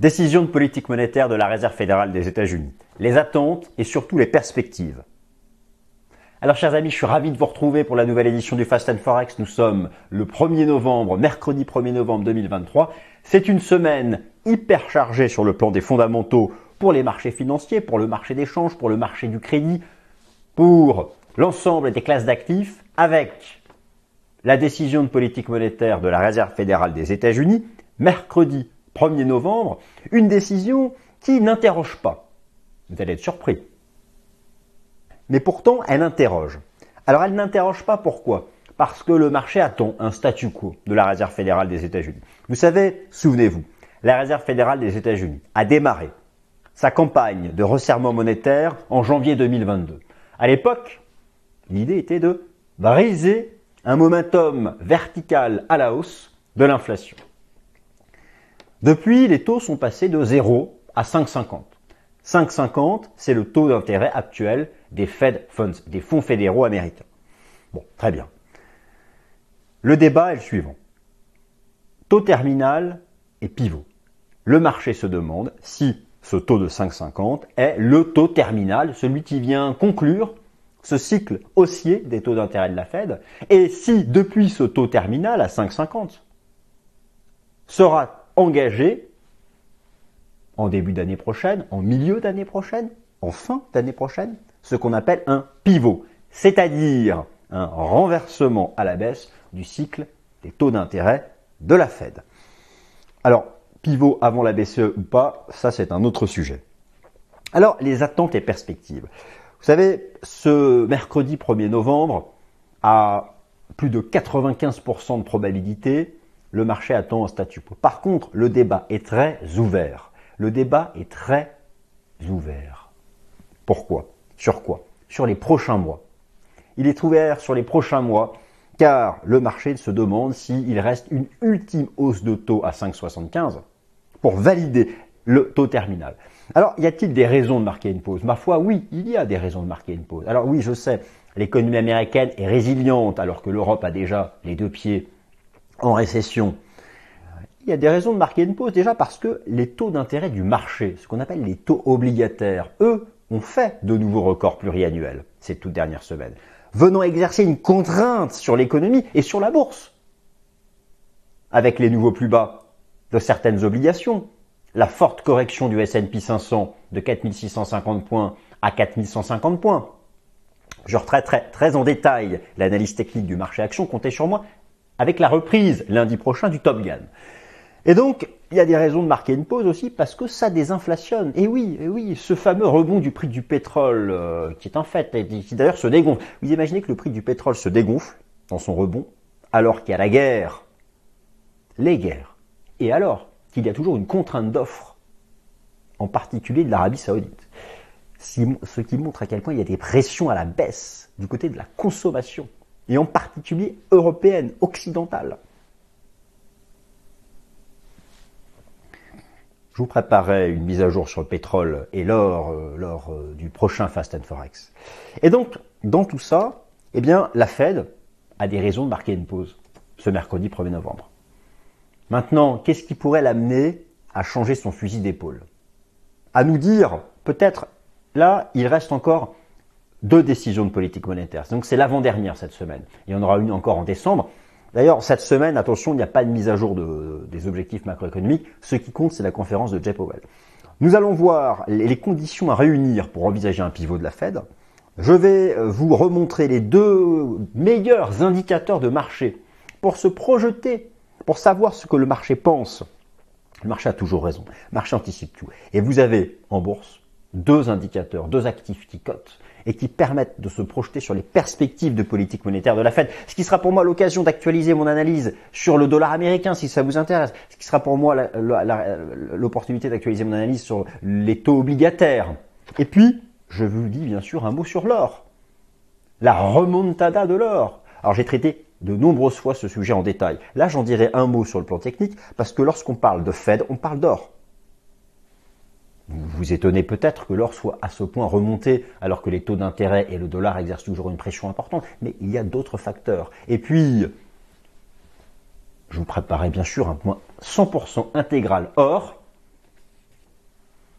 Décision de politique monétaire de la Réserve fédérale des États-Unis. Les attentes et surtout les perspectives. Alors chers amis, je suis ravi de vous retrouver pour la nouvelle édition du Fast and Forex. Nous sommes le 1er novembre, mercredi 1er novembre 2023. C'est une semaine hyper chargée sur le plan des fondamentaux pour les marchés financiers, pour le marché d'échange, pour le marché du crédit, pour l'ensemble des classes d'actifs, avec la décision de politique monétaire de la Réserve fédérale des États-Unis, mercredi 1er novembre, une décision qui n'interroge pas. Vous allez être surpris. Mais pourtant, elle interroge. Alors elle n'interroge pas pourquoi? Parce que le marché attend un statu quo de la Réserve fédérale des États-Unis. Vous savez, souvenez-vous, la Réserve fédérale des États-Unis a démarré sa campagne de resserrement monétaire en janvier 2022. À l'époque, l'idée était de briser un momentum vertical à la hausse de l'inflation. Depuis, les taux sont passés de 0 à 5,50. 5,50, c'est le taux d'intérêt actuel des Fed Funds, des fonds fédéraux américains. Bon, très bien. Le débat est le suivant. Taux terminal et pivot. Le marché se demande si ce taux de 5,50 est le taux terminal, celui qui vient conclure ce cycle haussier des taux d'intérêt de la Fed, et si depuis ce taux terminal à 5,50 sera engagé en début d'année prochaine, en milieu d'année prochaine, en fin d'année prochaine, ce qu'on appelle un pivot, c'est-à-dire un renversement à la baisse du cycle des taux d'intérêt de la Fed. Alors, pivot avant la BCE ou pas, ça c'est un autre sujet. Alors, les attentes et perspectives. Vous savez, ce mercredi 1er novembre, à plus de 95% de probabilité, le marché attend un statu quo. Par contre, le débat est très ouvert. Le débat est très ouvert. Pourquoi? Sur quoi? Sur les prochains mois. Il est ouvert sur les prochains mois car le marché se demande s'il reste une ultime hausse de taux à 5,75 pour valider le taux terminal. Alors, y a-t-il des raisons de marquer une pause? Ma foi, oui, il y a des raisons de marquer une pause. Alors oui, je sais, l'économie américaine est résiliente alors que l'Europe a déjà les deux pieds en récession. Il y a des raisons de marquer une pause déjà parce que les taux d'intérêt du marché, ce qu'on appelle les taux obligataires, eux, ont fait de nouveaux records pluriannuels ces toutes dernières semaines, venant exercer une contrainte sur l'économie et sur la bourse. Avec les nouveaux plus bas de certaines obligations, la forte correction du S&P 500 de 4650 points à 4150 points. Je retraiterai très en détail l'analyse technique du marché action, comptez sur moi, avec la reprise lundi prochain du Top Gun. Et donc, il y a des raisons de marquer une pause aussi parce que ça désinflationne. Et oui, et oui, ce fameux rebond du prix du pétrole, euh, qui est un fait, et qui d'ailleurs se dégonfle. Vous imaginez que le prix du pétrole se dégonfle dans son rebond, alors qu'il y a la guerre, les guerres, et alors qu'il y a toujours une contrainte d'offre, en particulier de l'Arabie saoudite. Ce qui montre à quel point il y a des pressions à la baisse du côté de la consommation et en particulier européenne, occidentale. Je vous préparais une mise à jour sur le pétrole et l'or euh, lors euh, du prochain Fast and Forex. Et donc, dans tout ça, eh bien, la Fed a des raisons de marquer une pause ce mercredi 1er novembre. Maintenant, qu'est-ce qui pourrait l'amener à changer son fusil d'épaule? À nous dire, peut-être, là, il reste encore deux décisions de politique monétaire. Donc c'est l'avant-dernière cette semaine. Il y en aura une encore en décembre. D'ailleurs, cette semaine, attention, il n'y a pas de mise à jour des objectifs macroéconomiques. Ce qui compte, c'est la conférence de Jeff Powell. Nous allons voir les conditions à réunir pour envisager un pivot de la Fed. Je vais euh, vous remontrer les deux meilleurs indicateurs de marché pour se projeter, pour savoir ce que le marché pense. Le marché a toujours raison. Le marché anticipe tout. Et vous avez en bourse deux indicateurs, deux actifs qui cotent et qui permettent de se projeter sur les perspectives de politique monétaire de la Fed. Ce qui sera pour moi l'occasion d'actualiser mon analyse sur le dollar américain si ça vous intéresse. Ce qui sera pour moi l'opportunité d'actualiser mon analyse sur les taux obligataires. Et puis, je vous dis bien sûr un mot sur l'or. La remontada de l'or. Alors j'ai traité de nombreuses fois ce sujet en détail. Là, j'en dirai un mot sur le plan technique parce que lorsqu'on parle de Fed, on parle d'or. Vous vous étonnez peut-être que l'or soit à ce point remonté alors que les taux d'intérêt et le dollar exercent toujours une pression importante, mais il y a d'autres facteurs. Et puis, je vous préparais bien sûr un point 100% intégral or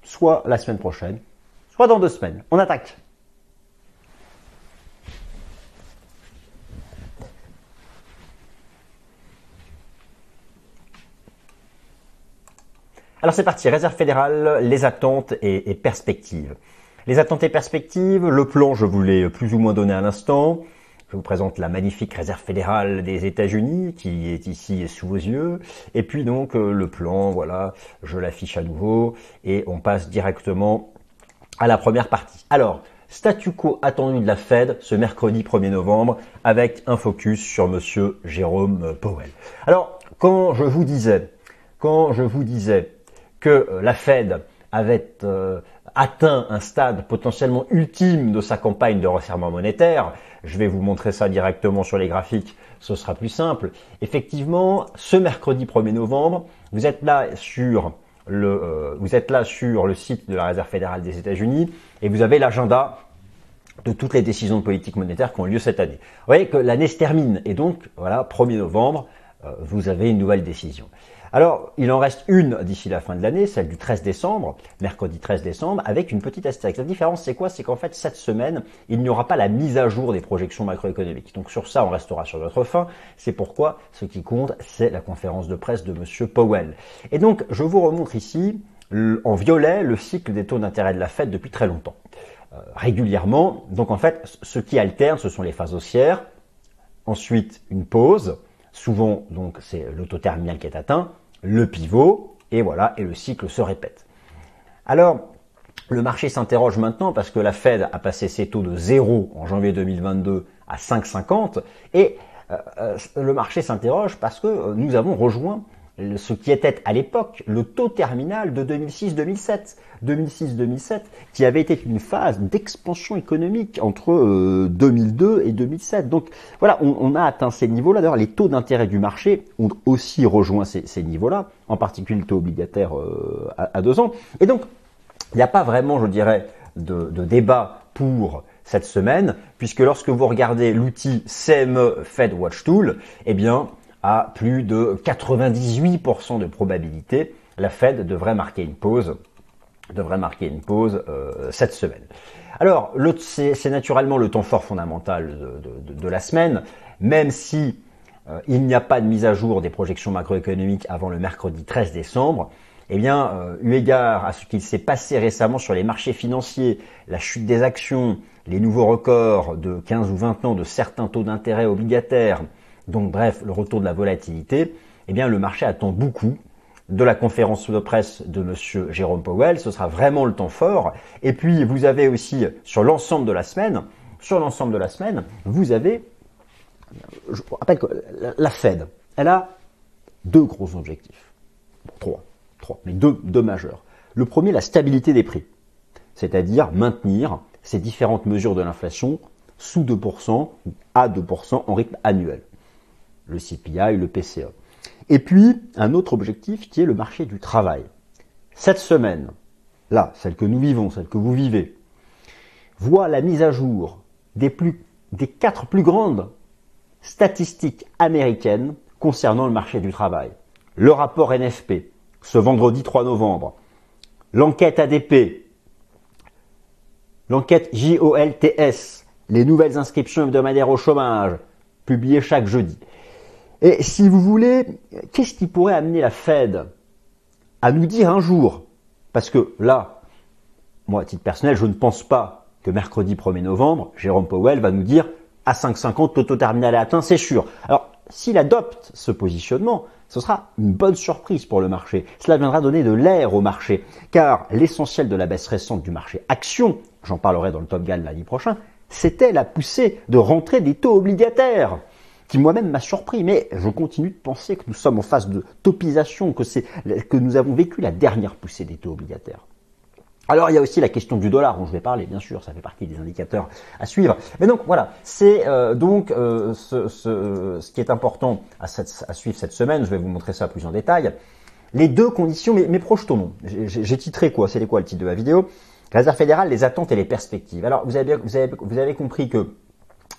soit la semaine prochaine, soit dans deux semaines. On attaque. Alors c'est parti, réserve fédérale, les attentes et, perspectives. Les attentes et perspectives, le plan je vous l'ai plus ou moins donné à l'instant. Je vous présente la magnifique réserve fédérale des États-Unis qui est ici sous vos yeux. Et puis donc le plan, voilà, je l'affiche à nouveau et on passe directement à la première partie. Alors, statu quo attendu de la Fed ce mercredi 1er novembre avec un focus sur monsieur Jérôme Powell. Alors, quand je vous disais, quand je vous disais que euh, la Fed avait euh, atteint un stade potentiellement ultime de sa campagne de resserrement monétaire, je vais vous montrer ça directement sur les graphiques, ce sera plus simple. Effectivement, ce mercredi 1er novembre, vous êtes là sur le, euh, vous êtes là sur le site de la Réserve fédérale des États-Unis et vous avez l'agenda de toutes les décisions de politique monétaire qui ont lieu cette année. Vous voyez que l'année se termine et donc voilà, 1er novembre, vous avez une nouvelle décision. Alors, il en reste une d'ici la fin de l'année, celle du 13 décembre, mercredi 13 décembre, avec une petite astérix. La différence, c'est quoi? C'est qu'en fait, cette semaine, il n'y aura pas la mise à jour des projections macroéconomiques. Donc sur ça, on restera sur notre fin. C'est pourquoi ce qui compte, c'est la conférence de presse de Monsieur Powell. Et donc, je vous remontre ici, en violet, le cycle des taux d'intérêt de la Fed depuis très longtemps. Euh, régulièrement. Donc en fait, ce qui alterne, ce sont les phases haussières. Ensuite, une pause. Souvent, donc, c'est le taux terminal qui est atteint le pivot, et voilà, et le cycle se répète. Alors, le marché s'interroge maintenant parce que la Fed a passé ses taux de 0 en janvier 2022 à 5,50 et euh, euh, le marché s'interroge parce que euh, nous avons rejoint ce qui était à l'époque le taux terminal de 2006-2007. 2006-2007, qui avait été une phase d'expansion économique entre 2002 euh, et 2007. Donc voilà, on, a atteint ces niveaux-là. D'ailleurs, les taux d'intérêt du marché ont aussi rejoint ces, niveaux-là, en particulier le taux obligataire euh, à, deux ans. Et donc, il n'y a pas vraiment, je dirais, de, de débat pour cette semaine, puisque lorsque vous regardez l'outil CME Fed Watch Tool, eh bien, à plus de 98% de probabilité, la Fed devrait marquer une pause devrait marquer une pause euh, cette semaine. Alors, c'est naturellement le temps fort fondamental de, la semaine, même si euh, il n'y a pas de mise à jour des projections macroéconomiques avant le mercredi 13 décembre. Eh bien, euh, eu égard à ce qu'il s'est passé récemment sur les marchés financiers, la chute des actions, les nouveaux records de 15 ou 20 ans de certains taux d'intérêt obligataires, donc bref, le retour de la volatilité, eh bien le marché attend beaucoup de la conférence de presse de monsieur Jérôme Powell, ce sera vraiment le temps fort. Et puis vous avez aussi sur l'ensemble de la semaine, sur l'ensemble de la semaine, vous avez je rappelle que la Fed, elle a deux gros objectifs. trois, trois, mais deux, deux majeurs. Le premier, la stabilité des prix. C'est-à-dire maintenir ces différentes mesures de l'inflation sous 2% à 2% en rythme annuel le CPI, le PCA. Et puis, un autre objectif qui est le marché du travail. Cette semaine, là, celle que nous vivons, celle que vous vivez, voit la mise à jour des quatre plus grandes statistiques américaines concernant le marché du travail. Le rapport NFP, ce vendredi 3 novembre. L'enquête ADP. L'enquête JOLTS. Les nouvelles inscriptions hebdomadaires au chômage, publiées chaque jeudi. Et si vous voulez, qu'est-ce qui pourrait amener la Fed à nous dire un jour, parce que là, moi à titre personnel, je ne pense pas que mercredi 1er novembre, Jérôme Powell va nous dire à 5,50 l'auto terminal est atteint, c'est sûr. Alors, s'il adopte ce positionnement, ce sera une bonne surprise pour le marché. Cela viendra donner de l'air au marché, car l'essentiel de la baisse récente du marché action, j'en parlerai dans le Top Gun lundi prochain, c'était la poussée de rentrée des taux obligataires qui moi-même m'a surpris, mais je continue de penser que nous sommes en phase de topisation, que, que nous avons vécu la dernière poussée des taux obligataires. Alors il y a aussi la question du dollar dont je vais parler, bien sûr, ça fait partie des indicateurs à suivre. Mais donc voilà, c'est euh, donc euh, ce, qui est important à, suivre cette semaine. Je vais vous montrer ça plus en détail. Les deux conditions, mais, mais projetons. J'ai titré quoi? C'est quoi le titre de la vidéo? Réserve fédérale, les attentes et les perspectives. Alors vous avez, vous avez, vous avez compris que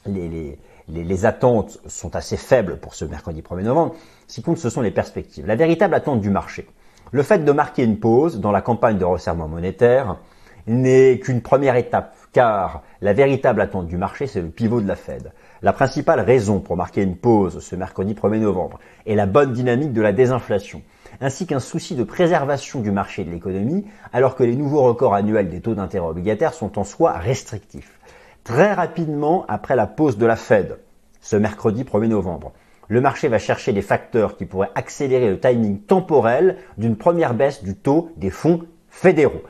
les les, attentes sont assez faibles pour ce mercredi 1er novembre. Ce qui compte, ce sont les perspectives. La véritable attente du marché. Le fait de marquer une pause dans la campagne de resserrement monétaire n'est qu'une première étape, car la véritable attente du marché, c'est le pivot de la Fed. La principale raison pour marquer une pause ce mercredi 1er novembre est la bonne dynamique de la désinflation, ainsi qu'un souci de préservation du marché de l'économie, alors que les nouveaux records annuels des taux d'intérêt obligataires sont en soi restrictifs. Très rapidement après la pause de la Fed, ce mercredi 1er novembre, le marché va chercher des facteurs qui pourraient accélérer le timing temporel d'une première baisse du taux des fonds fédéraux.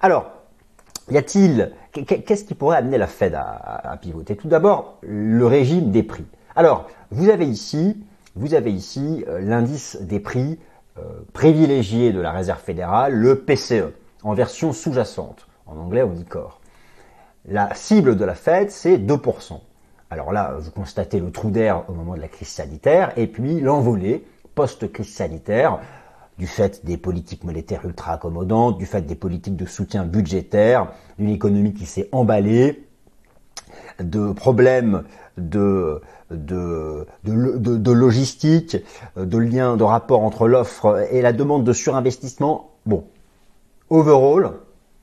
Alors, y a-t-il, qu'est-ce qui pourrait amener la Fed à, pivoter? Tout d'abord, le régime des prix. Alors, vous avez ici, vous avez ici euh, l'indice des prix euh, privilégié de la Réserve fédérale, le PCE, en version sous-jacente. En anglais, on dit core. La cible de la Fed, c'est 2%. Alors là, vous constatez le trou d'air au moment de la crise sanitaire, et puis l'envolée post-crise sanitaire du fait des politiques monétaires ultra accommodantes, du fait des politiques de soutien budgétaire, d'une économie qui s'est emballée, de problèmes de, logistique, de liens, de rapport entre l'offre et la demande de surinvestissement. Bon, overall,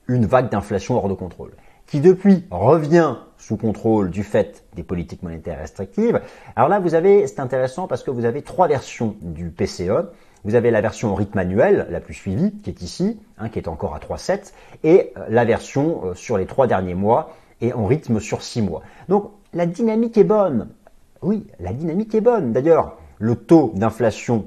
une vague d'inflation hors de contrôle, qui depuis revient sous contrôle du fait des politiques monétaires restrictives. Alors là, vous avez, c'est intéressant parce que vous avez trois versions du PCE. Vous avez la version au rythme annuel, la plus suivie, qui est ici, hein, qui est encore à 3,7, et euh, la version euh, sur les trois derniers mois et en rythme sur six mois. Donc la dynamique est bonne. Oui, la dynamique est bonne. D'ailleurs, le taux d'inflation,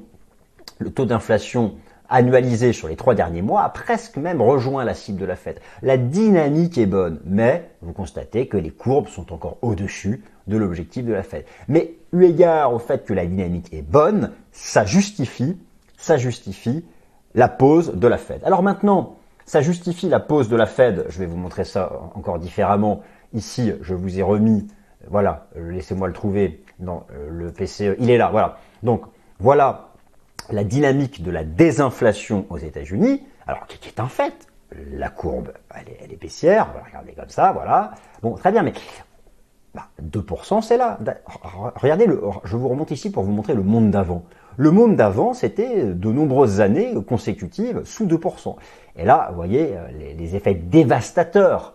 le taux d'inflation annualisé sur les trois derniers mois a presque même rejoint la cible de la fête. La dynamique est bonne, mais vous constatez que les courbes sont encore au-dessus de l'objectif de la fête. Mais eu égard au fait que la dynamique est bonne, ça justifie ça justifie la pause de la Fed. Alors maintenant, ça justifie la pause de la Fed. Je vais vous montrer ça encore différemment. Ici, je vous ai remis, voilà, laissez-moi le trouver dans euh, le PCE. Il est là, voilà. Donc, voilà la dynamique de la désinflation aux États-Unis. Alors, qui est un fait. La courbe, elle est, elle est baissière. Regardez comme ça, voilà. Bon, très bien, mais 2% bah, c'est là. Regardez, le, je vous remonte ici pour vous montrer le monde d'avant. Le monde d'avant, c'était de nombreuses années consécutives sous 2%. Et là, vous voyez euh, les, effets dévastateurs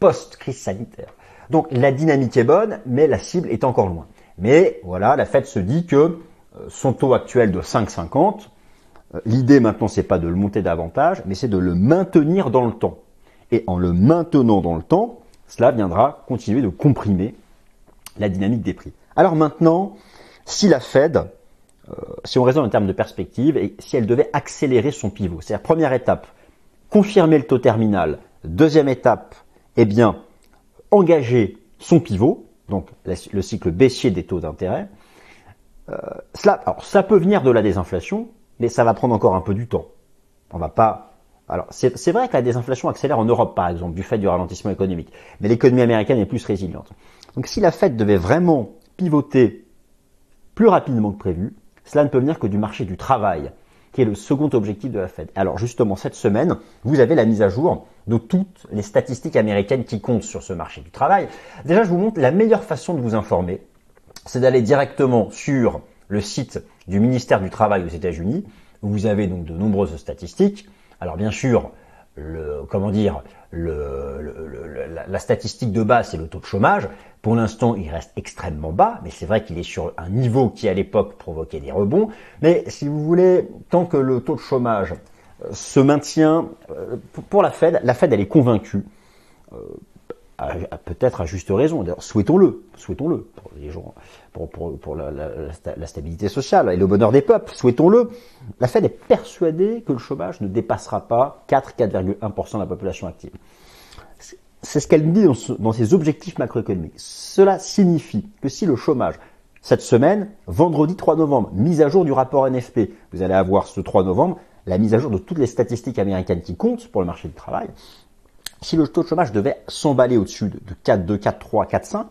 post-crise sanitaire. Donc la dynamique est bonne, mais la cible est encore loin. Mais voilà, la Fed se dit que son taux actuel de 5,50, euh, l'idée maintenant c'est pas de le monter davantage, mais c'est de le maintenir dans le temps. Et en le maintenant dans le temps, cela viendra continuer de comprimer la dynamique des prix. Alors maintenant, si la Fed euh, si on raisonne en termes de perspective, et si elle devait accélérer son pivot. C'est-à-dire, première étape, confirmer le taux terminal. Deuxième étape, eh bien, engager son pivot, donc le cycle baissier des taux d'intérêt. Euh, cela, alors, ça peut venir de la désinflation, mais ça va prendre encore un peu du temps. On va pas. Alors, c'est vrai que la désinflation accélère en Europe, par exemple, du fait du ralentissement économique, mais l'économie américaine est plus résiliente. Donc, si la Fed devait vraiment pivoter plus rapidement que prévu, cela ne peut venir que du marché du travail, qui est le second objectif de la Fed. Alors justement, cette semaine, vous avez la mise à jour de toutes les statistiques américaines qui comptent sur ce marché du travail. Déjà, je vous montre la meilleure façon de vous informer, c'est d'aller directement sur le site du ministère du Travail aux États-Unis, où vous avez donc de nombreuses statistiques. Alors bien sûr, comment dire, le, la, statistique de base, c'est le taux de chômage. Pour l'instant, il reste extrêmement bas, mais c'est vrai qu'il est sur un niveau qui, à l'époque, provoquait des rebonds. Mais si vous voulez, tant que le taux de chômage euh, se maintient, euh, pour la Fed, la Fed, elle est convaincue euh, peut-être à juste raison. Souhaitons-le, souhaitons-le pour la, stabilité sociale et le bonheur des peuples, souhaitons-le. La Fed est persuadée que le chômage ne dépassera pas 4-4,1% de la population active. C'est ce qu'elle dit dans ses objectifs macroéconomiques. Cela signifie que si le chômage cette semaine, vendredi 3 novembre, mise à jour du rapport NFP, vous allez avoir ce 3 novembre la mise à jour de toutes les statistiques américaines qui comptent pour le marché du travail si le taux de chômage devait s'emballer au-dessus de 4,2, 4,3, 4,5,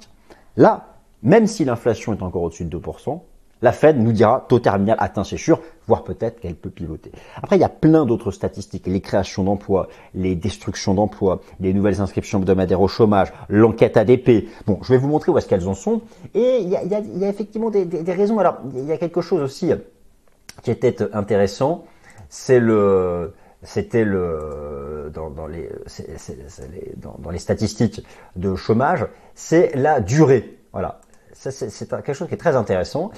là, même si l'inflation est encore au-dessus de 2%, la Fed nous dira taux terminal atteint, c'est sûr, voire peut-être qu'elle peut pivoter. Après, il y a plein d'autres statistiques, les créations d'emplois, les destructions d'emplois, les nouvelles inscriptions hebdomadaires au chômage, l'enquête ADP. Bon, je vais vous montrer où est-ce qu'elles en sont. Et il y a, effectivement des, raisons. Alors, il y a quelque chose aussi qui était intéressant, c'est le c'était le dans, les, dans, les statistiques de chômage, c'est la durée. Voilà, c'est quelque chose qui est très intéressant.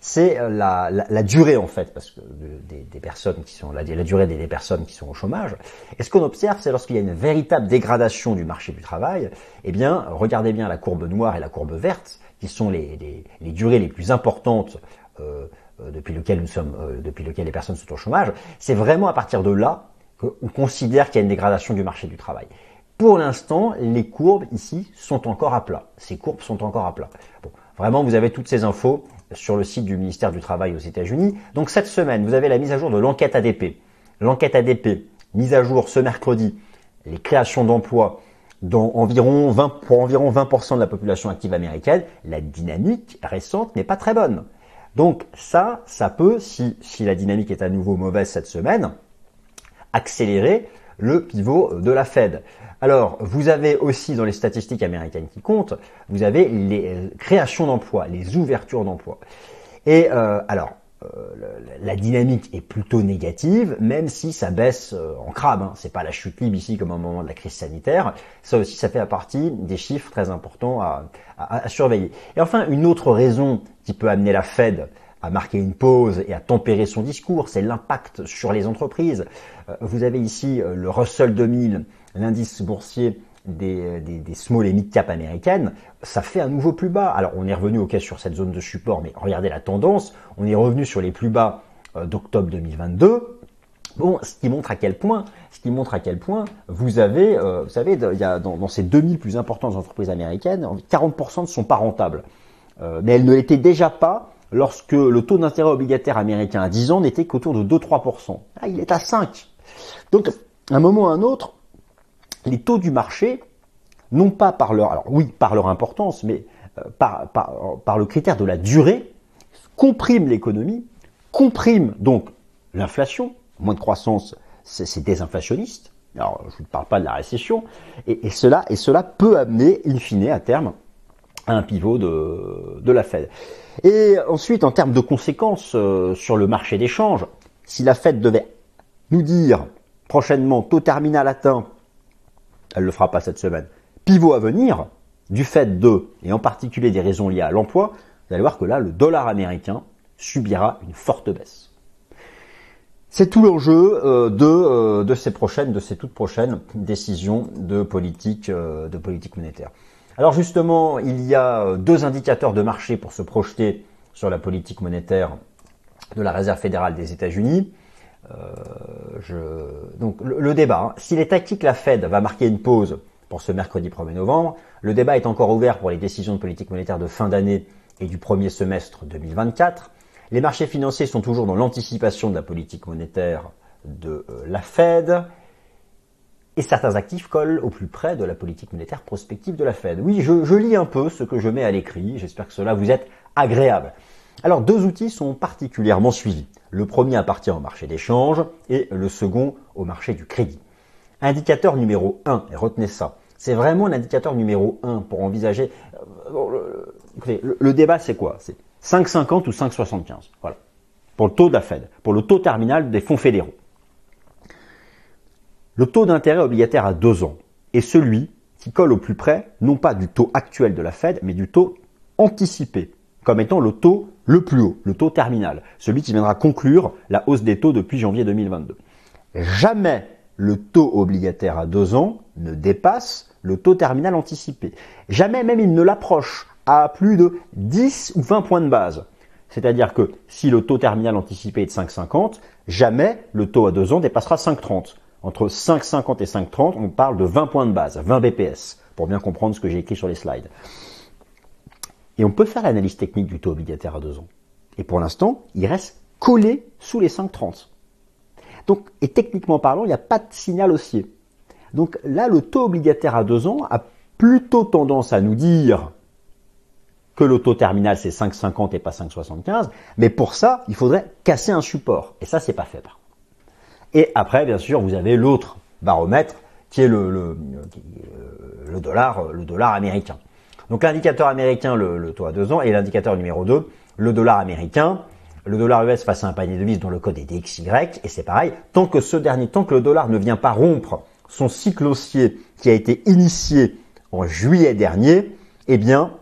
C'est la, la, durée en fait, parce que des, personnes qui sont la, durée des, personnes qui sont au chômage. Et ce qu'on observe, c'est lorsqu'il y a une véritable dégradation du marché du travail. Eh bien, regardez bien la courbe noire et la courbe verte, qui sont les, les, durées les plus importantes. Euh, depuis lequel nous sommes, euh, depuis lequel les personnes sont au chômage, c'est vraiment à partir de là on considère qu'il y a une dégradation du marché du travail. Pour l'instant, les courbes ici sont encore à plat. Ces courbes sont encore à plat. Vraiment, vous avez toutes ces infos sur le site du ministère du Travail aux États-Unis. Donc cette semaine, vous avez la mise à jour de l'enquête ADP. L'enquête ADP, mise à jour ce mercredi, les créations d'emplois dans environ 20, pour environ 20% de la population active américaine, la dynamique récente n'est pas très bonne. Donc ça, ça peut, si la dynamique est à nouveau mauvaise cette semaine, accélérer le pivot de la Fed. Alors, vous avez aussi dans les statistiques américaines qui comptent, vous avez les euh, créations d'emplois, les ouvertures d'emplois. Et euh, alors, euh, la dynamique est plutôt négative, même si ça baisse en crabe. Hein. C'est pas la chute libre ici comme au moment de la crise sanitaire. Ça aussi, ça fait partie des chiffres très importants à, à surveiller. Et enfin, une autre raison qui peut amener la Fed à marquer une pause et à tempérer son discours, c'est l'impact sur les entreprises. Euh, vous avez ici euh, le Russell 2000, l'indice boursier des, des, small et mid cap américaines, ça fait un nouveau plus bas. Alors on est revenu cas sur cette zone de support, mais regardez la tendance, on est revenu sur les plus bas euh, d'octobre 2022. Bon, ce qui montre à quel point, ce qui montre à quel point vous avez, vous savez, dans, dans, ces 2000 plus importantes entreprises américaines, 40% ne sont pas rentables, mais elles ne l'étaient déjà pas lorsque le taux d'intérêt obligataire américain à 10 ans n'était qu'autour de 2-3%. Ah, il est à 5. Donc, à un moment ou à un autre, les taux du marché, non pas par leur, oui, par leur importance, mais euh, par, le critère de la durée, compriment l'économie, compriment donc l'inflation, moins de croissance, c'est désinflationniste. Alors, je ne parle pas de la récession, et, cela, et cela peut amener, in fine, à terme, un pivot de, de la Fed. Et ensuite, en termes de conséquences euh, sur le marché d'échange, si la Fed devait nous dire prochainement taux terminal atteint, elle le fera pas cette semaine, pivot à venir, du fait de, et en particulier des raisons liées à l'emploi, vous allez voir que là, le dollar américain subira une forte baisse. C'est tout l'enjeu euh, de, euh, de ces prochaines, de ces toutes prochaines décisions de politique, de politique monétaire. Alors justement, il y a euh, deux indicateurs de marché pour se projeter sur la politique monétaire de la Réserve fédérale des États-Unis. Euh, donc le, débat, hein. s'il est que la Fed va marquer une pause pour ce mercredi 1er novembre, le débat est encore ouvert pour les décisions de politique monétaire de fin d'année et du premier semestre 2024. Les marchés financiers sont toujours dans l'anticipation de la politique monétaire de euh, la Fed et certains actifs collent au plus près de la politique monétaire prospective de la Fed. Oui, je, lis un peu ce que je mets à l'écrit, j'espère que cela vous est agréable. Alors deux outils sont particulièrement suivis. Le premier appartient au marché d'échange et le second au marché du crédit. Indicateur numéro 1, et retenez ça, c'est vraiment l'indicateur numéro 1 pour envisager... Euh, le, le débat c'est quoi? C'est 5,50 ou 5,75. Voilà. Pour le taux de la Fed, pour le taux terminal des fonds fédéraux. Le taux d'intérêt obligataire à deux ans est celui qui colle au plus près, non pas du taux actuel de la Fed, mais du taux anticipé, comme étant le taux le plus haut, le taux terminal, celui qui viendra conclure la hausse des taux depuis janvier 2022. Jamais le taux obligataire à deux ans ne dépasse le taux terminal anticipé. Jamais même il ne l'approche à plus de 10 ou 20 points de base. C'est-à-dire que si le taux terminal anticipé est de 5,50, jamais le taux à deux ans dépassera 5,30 entre 5,50 et 5,30, on parle de 20 points de base, 20 BPS, pour bien comprendre ce que j'ai écrit sur les slides. Et on peut faire l'analyse technique du taux obligataire à deux ans. Et pour l'instant, il reste collé sous les 5,30. Donc, et techniquement parlant, il n'y a pas de signal haussier. Donc là, le taux obligataire à deux ans a plutôt tendance à nous dire que le taux terminal c'est 5,50 et pas 5,75, mais pour ça, il faudrait casser un support. Et ça, c'est pas fait et après, bien sûr, vous avez l'autre baromètre qui est le, le, le, dollar, le dollar américain. Donc l'indicateur américain, le, taux à deux ans, et l'indicateur numéro 2, le dollar américain. le dollar US face à un panier de devises dont le code est DXY, et c'est pareil, tant que ce dernier, tant que le dollar ne vient pas rompre son cycle haussier qui a été initié en juillet dernier, eh bien,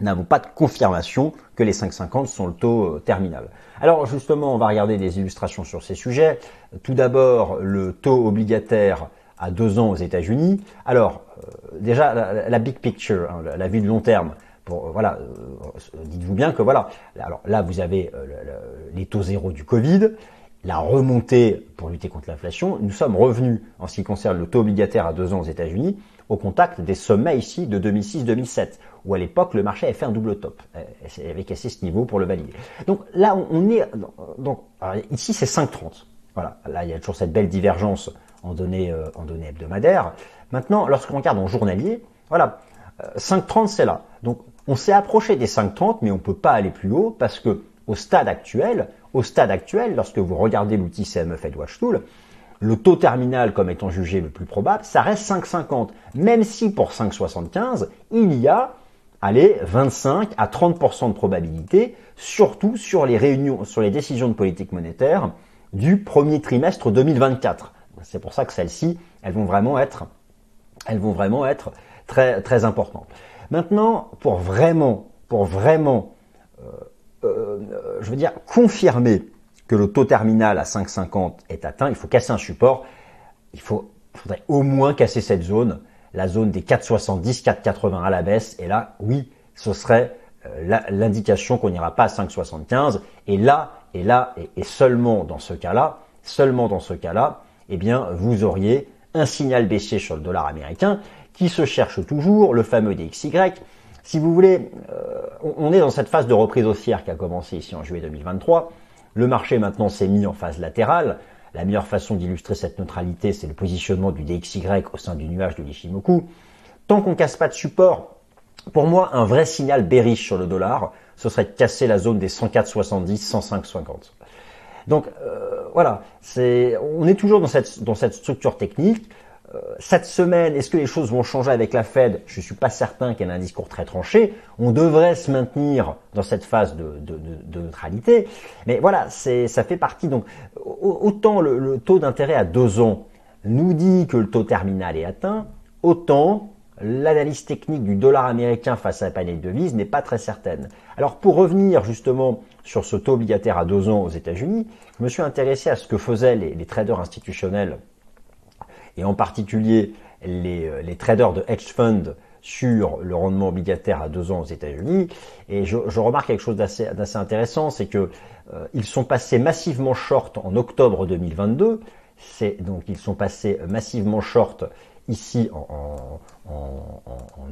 n'avons pas de confirmation que les 5,50 sont le taux euh, terminal. Alors justement, on va regarder des illustrations sur ces sujets. Tout d'abord, le taux obligataire à deux ans aux États-Unis. Alors, euh, déjà, la, big picture, hein, la, vue de long terme. Euh, voilà, dites-vous bien que voilà. Alors là, vous avez les taux zéro du Covid, la remontée pour lutter contre l'inflation. Nous sommes revenus, en ce qui concerne le taux obligataire à deux ans aux États-Unis, au contact des sommets ici de 2006-2007, où à l'époque le marché avait fait un double top, euh, avait cassé ce niveau pour le valider. Donc là, on est donc ici c'est 5,30. Voilà, là il y a toujours cette belle divergence en données euh, en données hebdomadaires. Maintenant, lorsqu'on regarde en journalier, voilà, 5,30 euh, c'est là. Donc on s'est approché des 5,30, mais on peut pas aller plus haut parce que au stade actuel, au stade actuel, lorsque vous regardez l'outil CME Fed Watch Tool, le taux terminal comme étant jugé le plus probable, ça reste 5,50. Même si pour 5,75, il y a, allez, 25 à 30% de probabilité, surtout sur les réunions, sur les décisions de politique monétaire du premier trimestre 2024. C'est pour ça que celles-ci, elles vont vraiment être, elles vont vraiment être très, très importantes. Maintenant, pour vraiment, pour vraiment, euh, euh, je veux dire, confirmer que le taux terminal à 5,50 est atteint, il faut casser un support. Il faut, faudrait au moins casser cette zone, la zone des 4,70, 4,80 à la baisse. Et là, oui, ce serait euh, l'indication qu'on n'ira pas à 5,75. Et là, et là, et, seulement dans ce cas-là, seulement dans ce cas-là, eh bien, vous auriez un signal baissier sur le dollar américain qui se cherche toujours, le fameux DXY. Si vous voulez, euh, on est dans cette phase de reprise haussière qui a commencé ici en juillet 2023. Le marché maintenant s'est mis en phase latérale. La meilleure façon d'illustrer cette neutralité, c'est le positionnement du DXY au sein du nuage de l'Ishimoku. Tant qu'on casse pas de support, pour moi, un vrai signal bearish sur le dollar, ce serait de casser la zone des 104,70, 105,50. Donc euh, voilà, on est toujours dans cette structure technique. Euh, cette semaine, est-ce que les choses vont changer avec la Fed? Je ne suis pas certain qu'elle ait un discours très tranché. On devrait se maintenir dans cette phase de, neutralité. Mais voilà, ça fait partie. Donc, autant le, taux d'intérêt à deux ans nous dit que le taux terminal est atteint, autant l'analyse technique du dollar américain face à la panier de devises n'est pas très certaine. Alors pour revenir justement sur ce taux obligataire à deux ans aux États-Unis, je me suis intéressé à ce que faisaient les traders institutionnels et en particulier les, euh, les traders de hedge fund sur le rendement obligataire à deux ans aux États-Unis. Et je, je, remarque quelque chose d'assez intéressant, c'est que euh, ils sont passés massivement short en octobre 2022. C'est donc ils sont passés massivement short ici en,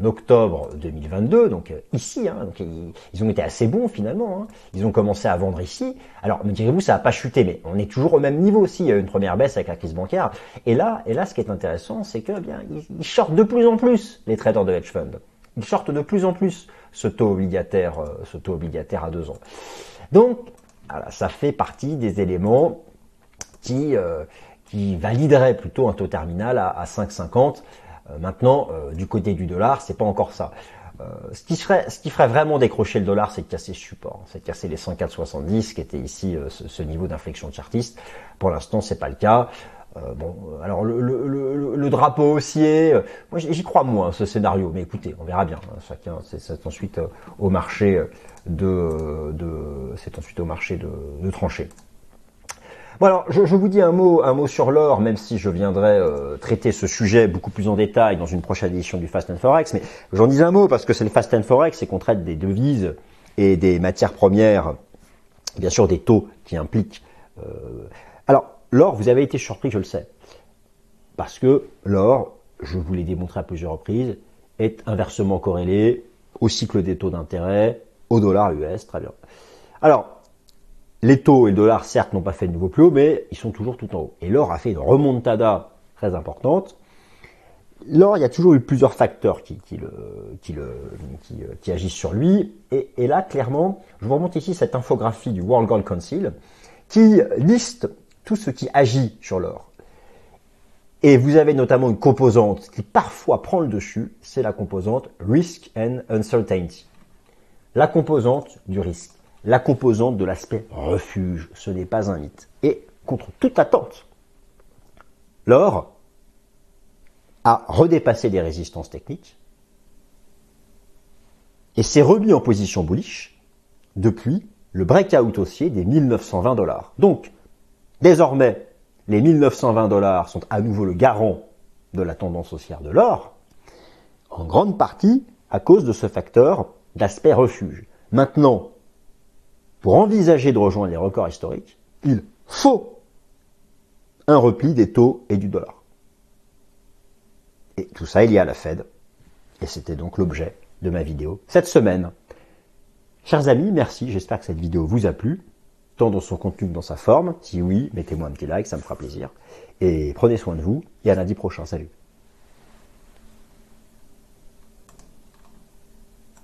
octobre 2022, donc euh, ici, hein, donc ils, ont été assez bons finalement. Hein. Ils ont commencé à vendre ici. Alors me direz-vous, ça n'a pas chuté, mais on est toujours au même niveau aussi. Il y a une première baisse avec la crise bancaire. Et là, et là, ce qui est intéressant, c'est que eh bien ils, sortent de plus en plus les traders de hedge fund. Ils sortent de plus en plus ce taux obligataire, euh, ce taux obligataire à deux ans. Donc, voilà, ça fait partie des éléments qui euh, qui validerait plutôt un taux terminal à, 5,50. Euh, maintenant, euh, du côté du dollar, c'est pas encore ça. Euh, ce, qui ferait, vraiment décrocher le dollar, c'est de casser ce support, c'est de casser les 104,70 qui était ici ce, niveau d'inflexion chartiste. Pour l'instant, c'est pas le cas. bon, alors le, drapeau haussier, moi j'y crois moins ce scénario, mais écoutez, on verra bien. Hein, chacun, c'est ensuite au marché de, de c'est ensuite au marché de, de trancher. Bon alors, je, vous dis un mot, un mot sur l'or, même si je viendrai euh, traiter ce sujet beaucoup plus en détail dans une prochaine édition du Fast and Forex, mais j'en dis un mot parce que c'est le Fast and Forex et qu'on traite des devises et des matières premières, bien sûr des taux qui impliquent. Euh, alors, l'or, vous avez été surpris, je le sais, parce que l'or, je vous l'ai démontré à plusieurs reprises, est inversement corrélé au cycle des taux d'intérêt, au dollar US, très bien. Alors, les taux et le dollar, certes, n'ont pas fait de nouveau plus haut, mais ils sont toujours tout en haut. Et l'or a fait une remontada très importante. L'or, il y a toujours eu plusieurs facteurs le, qui, agissent sur lui. Et, et, là, clairement, je vous remonte ici cette infographie du World Gold Council qui liste tout ce qui agit sur l'or. Et vous avez notamment une composante qui parfois prend le dessus, c'est la composante Risk and Uncertainty. La composante du risque la composante de l'aspect refuge. Ce n'est pas un mythe. Et contre toute attente, l'or a redépassé les résistances techniques et s'est remis en position bullish depuis le breakout haussier des 1920 dollars. Donc, désormais, les 1920 dollars sont à nouveau le garant de la tendance haussière de l'or, en grande partie à cause de ce facteur d'aspect refuge. Maintenant, pour envisager de rejoindre les records historiques, il faut un repli des taux et du dollar. Et tout ça, y a à la Fed. Et c'était donc l'objet de ma vidéo cette semaine. Chers amis, merci, j'espère que cette vidéo vous a plu, tant dans son contenu que dans sa forme. Si oui, mettez-moi un petit like, ça me fera plaisir. Et prenez soin de vous, et à lundi prochain, salut